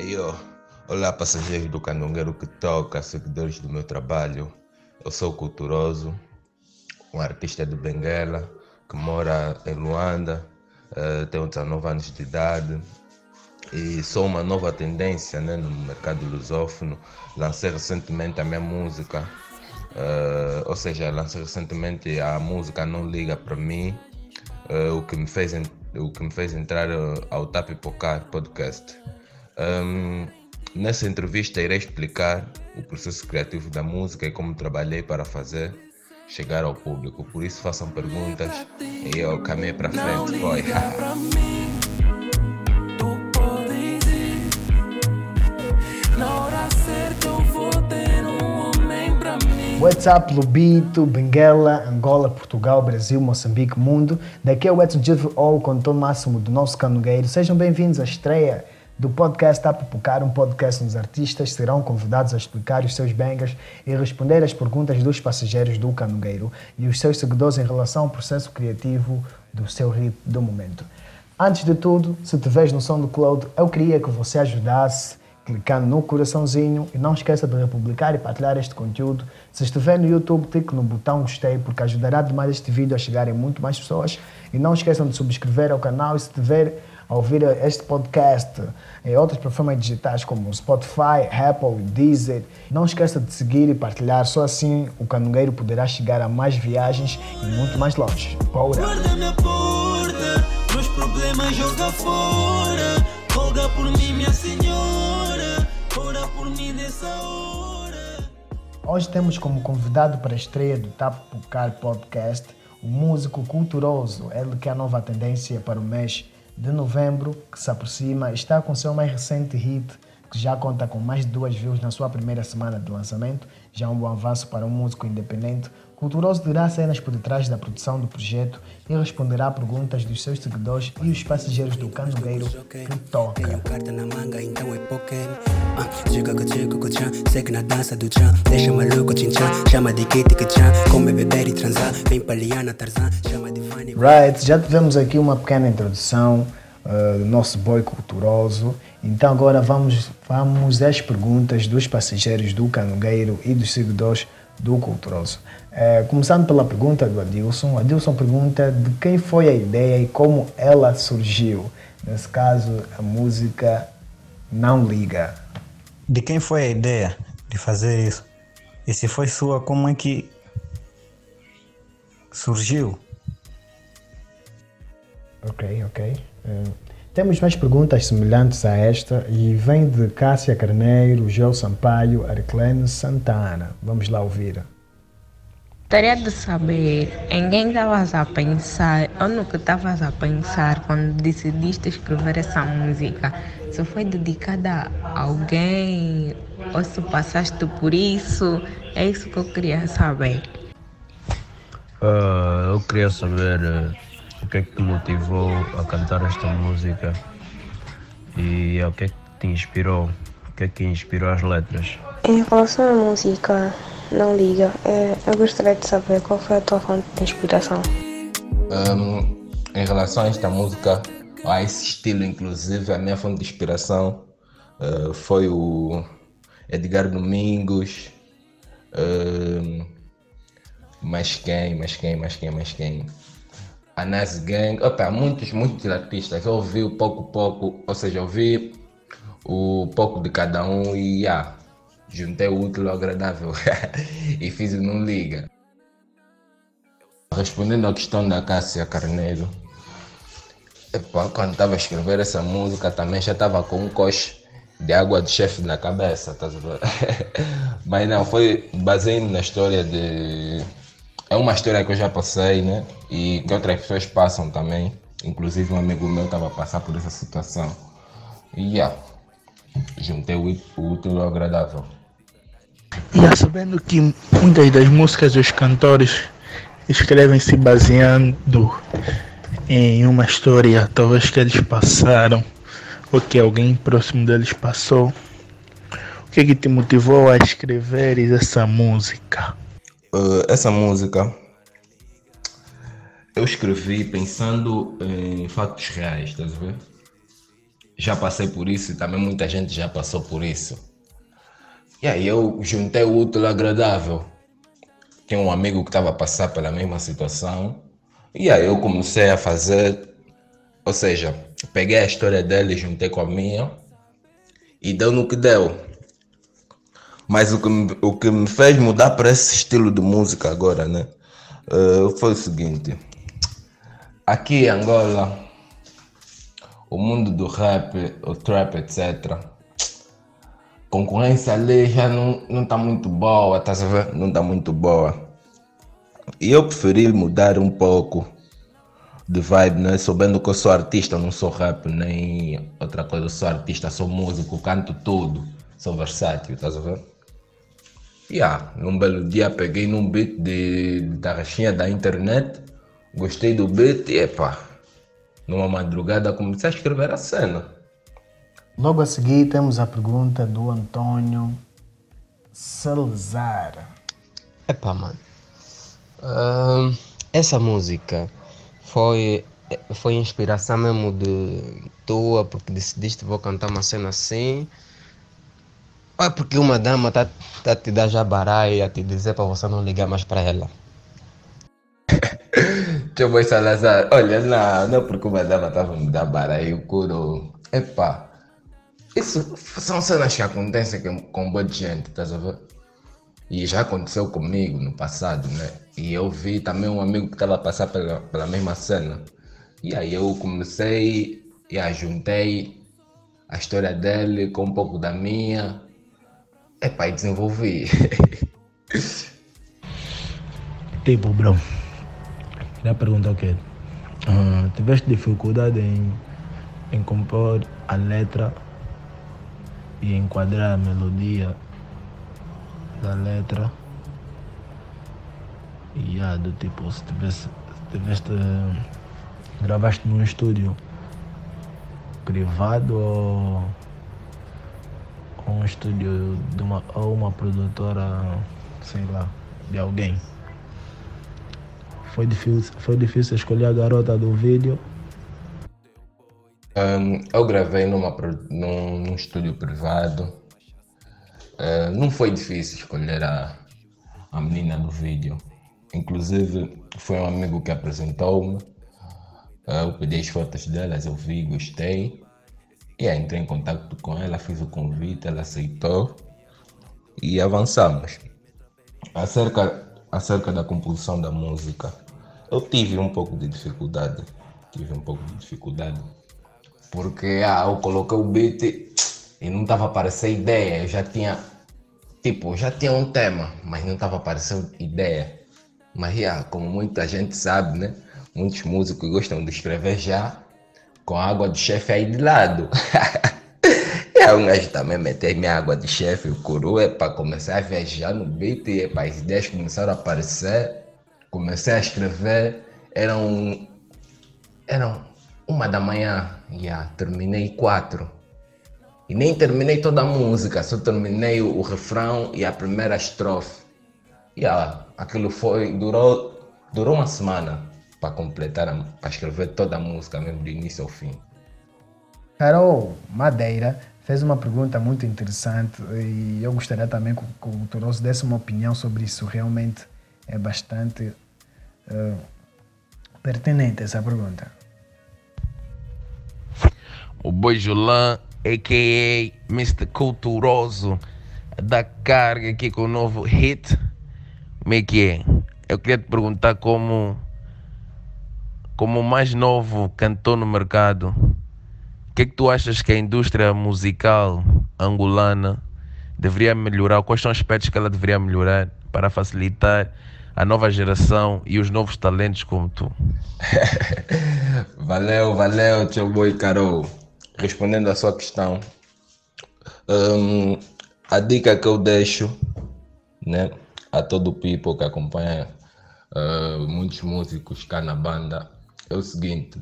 Eu, olá passageiros do Canongueiro que toca, seguidores do meu trabalho. Eu sou culturoso, um artista de Benguela que mora em Luanda, uh, tenho 19 anos de idade e sou uma nova tendência né, no mercado lusófono. Lancei recentemente a minha música, uh, ou seja, lancei recentemente a música Não Liga para mim, uh, o, que me fez, o que me fez entrar ao Tap Pocar podcast. Um, nessa entrevista irei explicar o processo criativo da música e como trabalhei para fazer chegar ao público. Por isso façam perguntas e eu caminho para frente. Foi. What's up, Lubito, Benguela, Angola, Portugal, Brasil, Moçambique, Mundo. Daqui é o Edson Give All com o tom máximo do nosso canogueiro. Sejam bem-vindos à estreia do podcast A Pupucar, um podcast onde os artistas serão convidados a explicar os seus bangers e responder às perguntas dos passageiros do canogueiro e os seus seguidores em relação ao processo criativo do seu hit do momento. Antes de tudo, se te vês no SoundCloud, eu queria que você ajudasse clicando no coraçãozinho e não esqueça de republicar e partilhar este conteúdo. Se estiver no YouTube, clique no botão gostei porque ajudará demais este vídeo a chegar em muito mais pessoas. E não esqueçam de subscrever ao canal e se tiver a ouvir este podcast em outras plataformas digitais como Spotify, Apple, Deezer. Não esqueça de seguir e partilhar, só assim o canungueiro poderá chegar a mais viagens e muito mais longe. Bora! Guarda na porta, meus problemas joga fora, roga por mim, minha senhora, ora por mim nessa hora. Hoje temos como convidado para a estreia do Tap Pucar Podcast o músico culturoso, ele que é a nova tendência para o mês de novembro que se aproxima está com seu mais recente hit, que já conta com mais de duas views na sua primeira semana de lançamento, já um bom avanço para um músico independente. Culturoso dirá cenas por detrás da produção do projeto e responderá a perguntas dos seus seguidores e os passageiros do canogueiro que toca. carta na manga, então é poker. Chega com chico com chan, segue na dança do chan. Deixa maluco chinchã, chama de kit que chan. Come, beber e transar, vem paliana tarzan, chama de funny. Right, já tivemos aqui uma pequena introdução uh, do nosso boy culturoso. Então agora vamos, vamos às perguntas dos passageiros do canogueiro e dos seguidores do Culturoso. É, começando pela pergunta do Adilson. Adilson pergunta de quem foi a ideia e como ela surgiu. Nesse caso, a música Não Liga. De quem foi a ideia de fazer isso? E se foi sua, como é que surgiu? Ok, ok. Uh, temos mais perguntas semelhantes a esta e vem de Cássia Carneiro, Gel Sampaio, Arclene Santana. Vamos lá ouvir. Gostaria de saber em quem estavas a pensar ou no que estavas a pensar quando decidiste escrever essa música. Se foi dedicada a alguém ou se passaste por isso, é isso que eu queria saber. Uh, eu queria saber uh, que é que te motivou a cantar esta música? E o que é que te inspirou, o que é que inspirou as letras. Em relação à música, não liga, é, eu gostaria de saber qual foi a tua fonte de inspiração. Um, em relação a esta música, a esse estilo inclusive, a minha fonte de inspiração uh, foi o Edgar Domingos, uh, mais quem, mais quem, mais quem, mais quem a Nas Gang, opa, muitos, muitos artistas. Eu ouvi o pouco, pouco, ou seja, ouvi o pouco de cada um e yeah, juntei o útil ao agradável e fiz o Não Liga. Respondendo à questão da Cássia Carneiro, quando estava a escrever essa música também já estava com um coche de água de chefe na cabeça, tá Mas não, foi baseado na história de é uma história que eu já passei, né? E que outras pessoas passam também. Inclusive um amigo meu estava a passar por essa situação. E yeah, juntei o útil ao agradável. E sabendo que muitas das músicas dos cantores escrevem se baseando em uma história, talvez que eles passaram, ou que alguém próximo deles passou. O que, que te motivou a escrever essa música? Uh, essa música eu escrevi pensando em fatos reais, estás a ver? já passei por isso e também muita gente já passou por isso. E aí eu juntei o útil agradável. Tinha um amigo que estava a passar pela mesma situação. E aí eu comecei a fazer, ou seja, peguei a história dele juntei com a minha. E deu no que deu. Mas o que, me, o que me fez mudar para esse estilo de música agora, né? Uh, foi o seguinte. Aqui em Angola, o mundo do rap, o trap, etc concorrência ali já não, não tá muito boa, tá a Não tá muito boa. E eu preferi mudar um pouco de vibe, né? Sabendo que eu sou artista, não sou rap nem outra coisa, eu sou artista, sou músico, canto tudo, sou versátil, a ver? Yeah, num belo dia peguei num beat de, de tarraxinha da internet, gostei do beat e epá, numa madrugada comecei a escrever a cena. Logo a seguir temos a pergunta do Antônio Salazar. Epá, mano. Uh, essa música foi, foi inspiração mesmo de tua, porque decidiste vou cantar uma cena assim. Ou é porque uma dama tá, tá te dar jabará e a te dizer para você não ligar mais para ela? Deixa eu Salazar. Olha, não, não é porque uma dama estava me dar bará e o curo. Epá. Isso são cenas que acontecem com, com boa gente, estás a ver? E já aconteceu comigo no passado, né? E eu vi também um amigo que estava a passar pela, pela mesma cena. E aí eu comecei e ajuntei a história dele com um pouco da minha. Epá, e desenvolvi. tipo, bro, queria perguntar o quê? Uh, tiveste dificuldade em, em compor a letra e enquadrar a melodia da letra e yeah, do tipo se tivesse, se tiveste gravaste num estúdio privado ou um estúdio de uma ou uma produtora sei lá de alguém foi difícil foi difícil escolher a garota do vídeo um, eu gravei numa, num, num estúdio privado. Uh, não foi difícil escolher a, a menina do vídeo. Inclusive, foi um amigo que apresentou-me. Eu pedi as fotos delas, eu vi, gostei. E aí entrei em contato com ela, fiz o convite, ela aceitou e avançamos. Acerca, acerca da composição da música, eu tive um pouco de dificuldade. Tive um pouco de dificuldade porque ah, eu coloquei o beat e não estava aparecendo ideia. Eu já tinha, tipo, já tinha um tema, mas não estava aparecendo ideia. Mas ah, como muita gente sabe, né? Muitos músicos gostam de escrever já com a água de chefe aí de lado. e aí um gajo também meter minha água de chefe, o coroa, é para começar a viajar no beat, e é as ideias começaram a aparecer. Comecei a escrever, eram, eram uma da manhã, yeah, terminei quatro. E nem terminei toda a música, só terminei o, o refrão e a primeira estrofe. Yeah, aquilo foi, durou, durou uma semana para completar, para escrever toda a música mesmo do início ao fim. Carol Madeira fez uma pergunta muito interessante e eu gostaria também que o Toroso desse uma opinião sobre isso. Realmente é bastante uh, pertinente essa pergunta o Boijolan, a.k.a. Mr. Culturoso, da carga aqui com o novo hit. Como é que é? Eu queria te perguntar como, como o mais novo cantor no mercado, o que é que tu achas que a indústria musical angolana deveria melhorar? Quais são os aspectos que ela deveria melhorar para facilitar a nova geração e os novos talentos como tu? valeu, valeu, tio boy Carol respondendo à sua questão, um, a dica que eu deixo né, a todo o people que acompanha uh, muitos músicos cá na banda é o seguinte: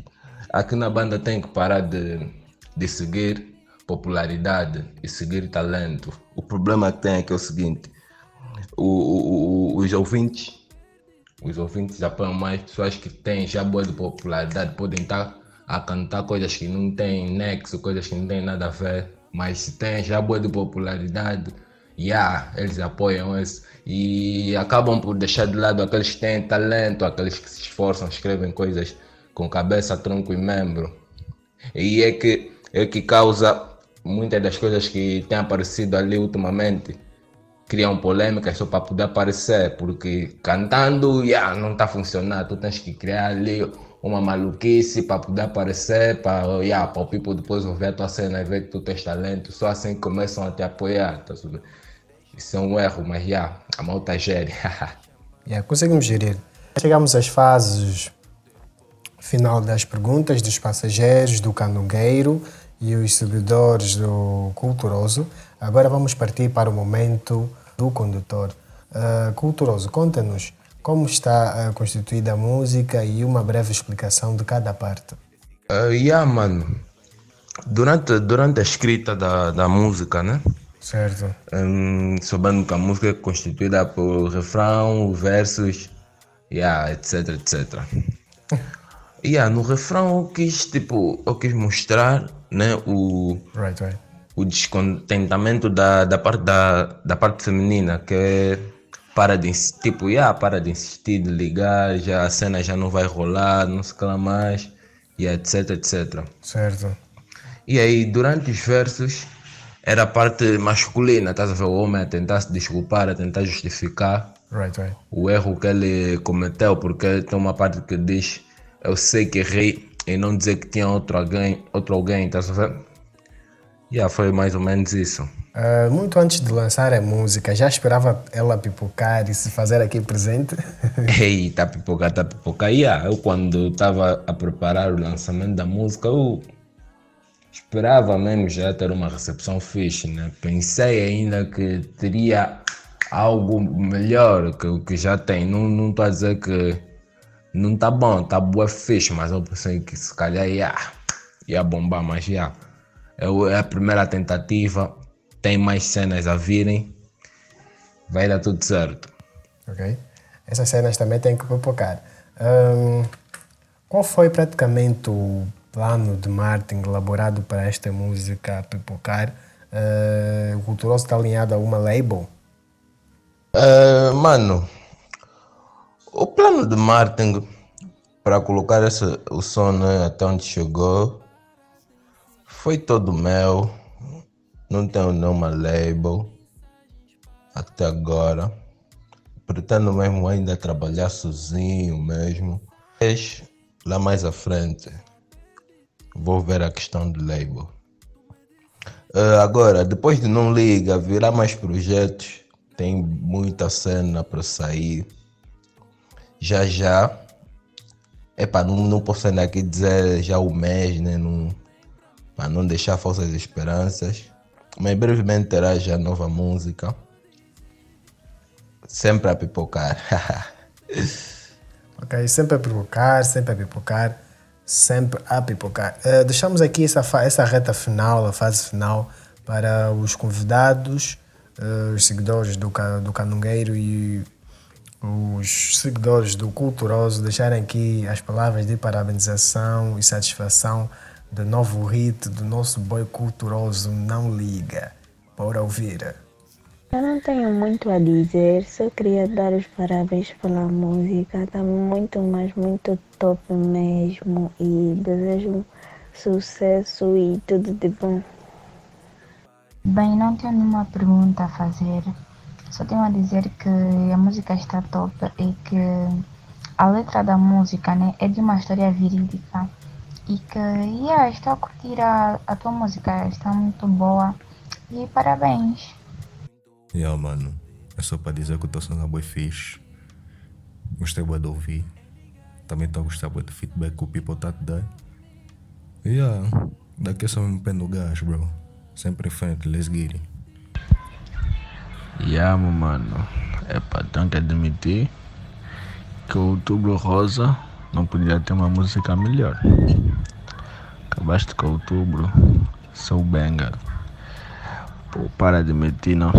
aqui na banda tem que parar de, de seguir popularidade e seguir talento. O problema que tem é que é o seguinte: o, o, o, os ouvintes, os ouvintes apoiam mais pessoas que têm já boa de popularidade, podem estar a cantar coisas que não têm nexo, coisas que não têm nada a ver. Mas se tem já boa de popularidade, yeah, eles apoiam isso. E acabam por deixar de lado aqueles que têm talento, aqueles que se esforçam, escrevem coisas com cabeça, tronco e membro. E é que, é que causa muitas das coisas que têm aparecido ali ultimamente. Criam polêmicas só para poder aparecer, porque cantando yeah, não está funcionando. Tu tens que criar ali uma maluquice para poder aparecer, para yeah, o people depois ouvir a tua cena e ver que tu tens talento. Só assim começam a te apoiar. Tá Isso é um erro, mas yeah, a malta gere. yeah, conseguimos gerir. Chegamos às fases final das perguntas dos passageiros, do canungueiro e os seguidores do Culturoso. Agora vamos partir para o momento do condutor. Uh, Culturoso, conta-nos como está uh, constituída a música e uma breve explicação de cada parte. Uh, yeah, mano. Durante, durante a escrita da, da música, né? Certo. Um, sabendo que a música é constituída por refrão, versos, yeah, etc, etc. yeah, no refrão eu quis, tipo, eu quis mostrar né, o, right, right. o descontentamento da, da, parte, da, da parte feminina, que é para de, tipo, yeah, para de insistir, de ligar, já, a cena já não vai rolar, não se cala mais, e etc, etc. Certo. E aí, durante os versos, era a parte masculina, estás a ver? O homem a tentar se desculpar, a tentar justificar right, right. o erro que ele cometeu, porque tem uma parte que diz eu sei que errei em não dizer que tinha outro alguém, outro alguém, tá sabendo? Yeah, foi mais ou menos isso. Uh, muito antes de lançar a música, já esperava ela pipocar e se fazer aqui presente? Ei, tá pipocar, tá pipocar. Yeah, eu quando estava a preparar o lançamento da música, eu esperava mesmo já ter uma recepção fixe, né? Pensei ainda que teria algo melhor que o que já tem. Não estou a dizer que não tá bom, tá boa fixe, mas eu pensei que se calhar ia, ia bombar, mas já. É a primeira tentativa, tem mais cenas a virem, vai dar tudo certo. Ok. Essas cenas também têm que pipocar. Um, qual foi praticamente o plano de marketing elaborado para esta música pipocar? Uh, o Culturoso está alinhado a uma label? Uh, mano, o plano de marketing para colocar esse, o som né, até onde chegou foi todo meu. Não tenho nenhuma label até agora. Pretendo mesmo ainda trabalhar sozinho mesmo. Mas lá mais à frente vou ver a questão do label. Uh, agora, depois de Não Liga, virá mais projetos. Tem muita cena para sair já já. Epá, não, não posso ainda aqui dizer já o mês, né? Não, para não deixar falsas esperanças. Mas brevemente terá já nova música. Sempre a pipocar. ok, sempre a pipocar, sempre a pipocar, sempre a pipocar. Uh, deixamos aqui essa, essa reta final, a fase final, para os convidados, uh, os seguidores do, do Canungueiro e os seguidores do Culturoso deixarem aqui as palavras de parabenização e satisfação do novo hit do nosso boi culturoso Não Liga. Para ouvir. Eu não tenho muito a dizer, só queria dar os parabéns pela música. Está muito, mas muito top mesmo. E desejo sucesso e tudo de bom. Bem, não tenho nenhuma pergunta a fazer. Só tenho a dizer que a música está top e que a letra da música né, é de uma história verídica. E que, yeah, estou a curtir a, a tua música, está muito boa. E parabéns. Yeah, mano. É só para dizer que o teu som é bem fixe. Gostei bem de ouvir. Também estou a gostar do feedback que o people está te dar. Yeah, daqui é só um pé no gás, bro. Sempre em frente, let's get it. Yeah, mano. É para tenho que admitir que o Outubro Rosa não podia ter uma música melhor. Acabaste com Outubro, sou banger. Pô, para de mentir, não.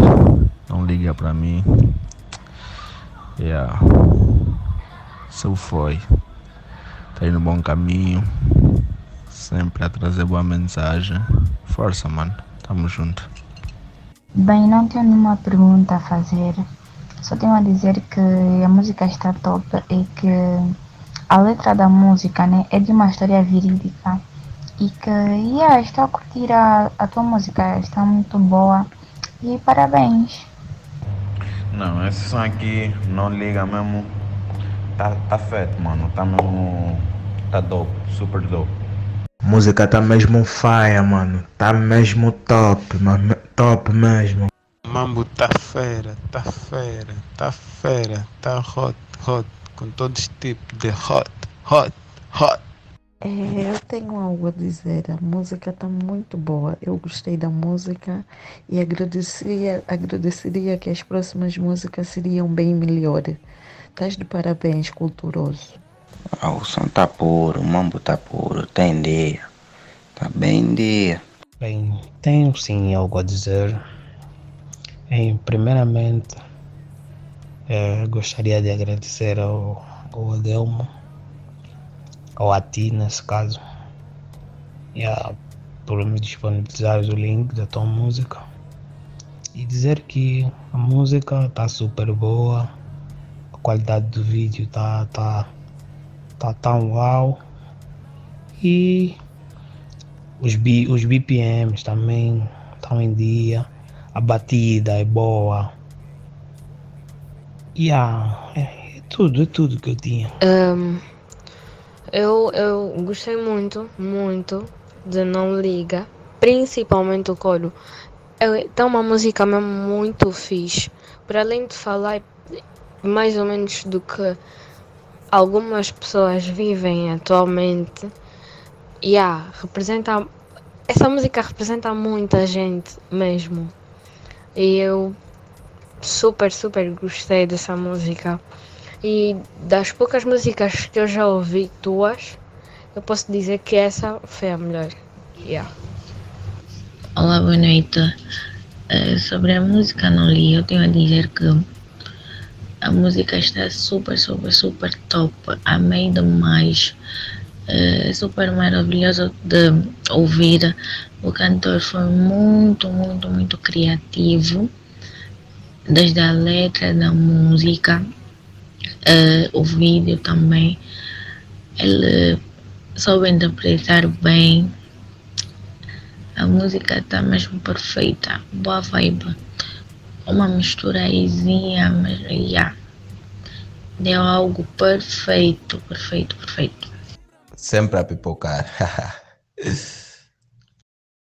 Não liga pra mim. Yeah. Sou foi. Tá indo bom caminho. sempre a trazer boa mensagem. Força, mano. Tamo junto. Bem, não tenho nenhuma pergunta a fazer. Só tenho a dizer que a música está top e que a letra da música né, é de uma história verídica. E que, yeah, estou a curtir a, a tua música, está muito boa. E parabéns. Não, esse som aqui não liga mesmo. Tá, tá feito, mano. Tá mesmo. Tá dope, super dope. Música tá mesmo faia, mano. Tá mesmo top, mano. Top mesmo. Mambo tá fera, tá fera, tá fera, tá hot, hot, com todos os tipos de hot, hot, hot. É, eu tenho algo a dizer. A música está muito boa. Eu gostei da música e agradeceria, agradeceria que as próximas músicas seriam bem melhores. Estás de parabéns, culturoso. Ah, o som tá puro, o mambo tá puro, tem dia. Tá bem dia. Bem, tenho sim algo a dizer. Em, primeiramente, eh, gostaria de agradecer ao, ao Adelmo, ou a ti nesse caso, yeah, por me disponibilizar o link da tua música e dizer que a música está super boa, a qualidade do vídeo tá, tá tão uau e os, B, os BPMs também estão em dia, a batida é boa. Yeah, é, é tudo, é tudo que eu tinha. Um, eu, eu gostei muito, muito de Não Liga, principalmente o coro. É tá uma música mesmo muito fixe. Por além de falar mais ou menos do que algumas pessoas vivem atualmente, yeah, representa, essa música representa muita gente mesmo. E eu super, super gostei dessa música. E das poucas músicas que eu já ouvi tuas, eu posso dizer que essa foi a melhor. Yeah. Olá, boa noite. Uh, sobre a música não li, eu tenho a dizer que a música está super, super, super top. Amei demais. É super maravilhoso de ouvir. O cantor foi muito, muito, muito criativo. Desde a letra da música, uh, o vídeo também. Ele soube interpretar bem. A música está mesmo perfeita. Boa vibe. Uma misturazinha, mas yeah. Deu algo perfeito, perfeito, perfeito. Sempre a pipocar.